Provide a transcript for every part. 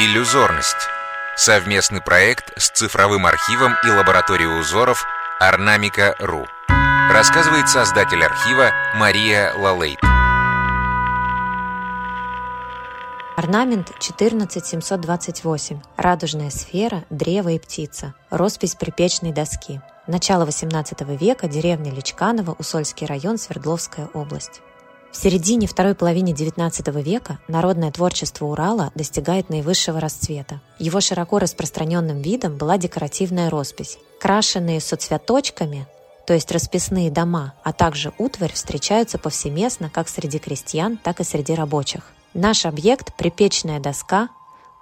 Иллюзорность. Совместный проект с цифровым архивом и лабораторией узоров Орнамика.ру. Рассказывает создатель архива Мария Лалейт. Орнамент 14728. Радужная сфера, древо и птица. Роспись припечной доски. Начало XVIII века, деревня Личканово, Усольский район, Свердловская область. В середине второй половины XIX века народное творчество Урала достигает наивысшего расцвета. Его широко распространенным видом была декоративная роспись. Крашенные соцветочками, то есть расписные дома, а также утварь встречаются повсеместно как среди крестьян, так и среди рабочих. Наш объект – припечная доска,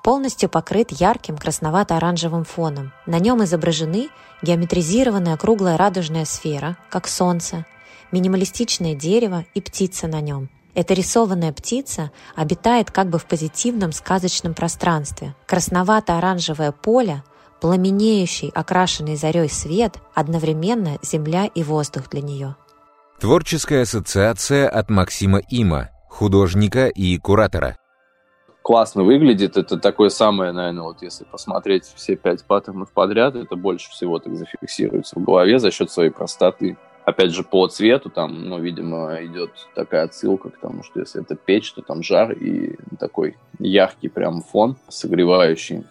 полностью покрыт ярким красновато-оранжевым фоном. На нем изображены геометризированная круглая радужная сфера, как солнце, минималистичное дерево и птица на нем. Эта рисованная птица обитает как бы в позитивном сказочном пространстве. Красновато-оранжевое поле, пламенеющий, окрашенный зарей свет, одновременно земля и воздух для нее. Творческая ассоциация от Максима Има, художника и куратора. Классно выглядит. Это такое самое, наверное, вот если посмотреть все пять паттернов подряд, это больше всего так зафиксируется в голове за счет своей простоты опять же, по цвету там, ну, видимо, идет такая отсылка к тому, что если это печь, то там жар и такой яркий прям фон, согревающий.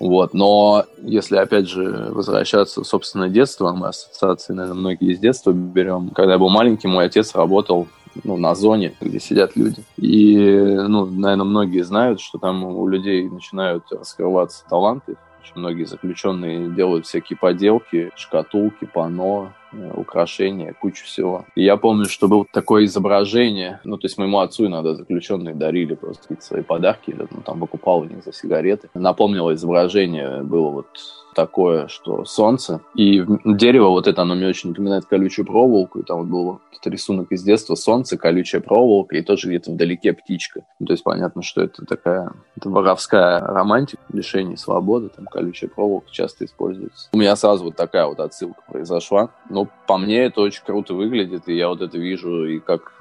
Вот. Но если, опять же, возвращаться, собственно, детство, мы ассоциации, наверное, многие из детства берем. Когда я был маленький, мой отец работал ну, на зоне, где сидят люди. И, ну, наверное, многие знают, что там у людей начинают раскрываться таланты. Очень многие заключенные делают всякие поделки, шкатулки, панно, Э, украшения, кучу всего. И я помню, что было такое изображение, ну, то есть моему отцу иногда заключенные дарили просто какие-то свои подарки, ну, там покупал у них за сигареты. Напомнило изображение, было вот такое, что солнце, и дерево вот это, оно мне очень напоминает колючую проволоку, и там вот был какой-то рисунок из детства, солнце, колючая проволока, и тоже где-то вдалеке птичка. Ну, то есть понятно, что это такая это воровская романтика, лишение свободы, там колючая проволока часто используется. У меня сразу вот такая вот отсылка произошла. Ну, ну, по мне это очень круто выглядит, и я вот это вижу и как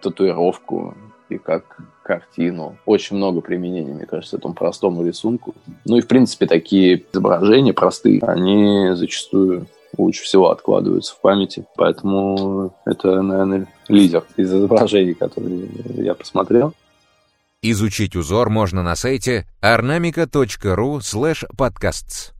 татуировку, и как картину. Очень много применений, мне кажется, этому простому рисунку. Ну и, в принципе, такие изображения простые, они зачастую лучше всего откладываются в памяти. Поэтому это, наверное, лидер из изображений, которые я посмотрел. Изучить узор можно на сайте ornamica.ru slash podcasts.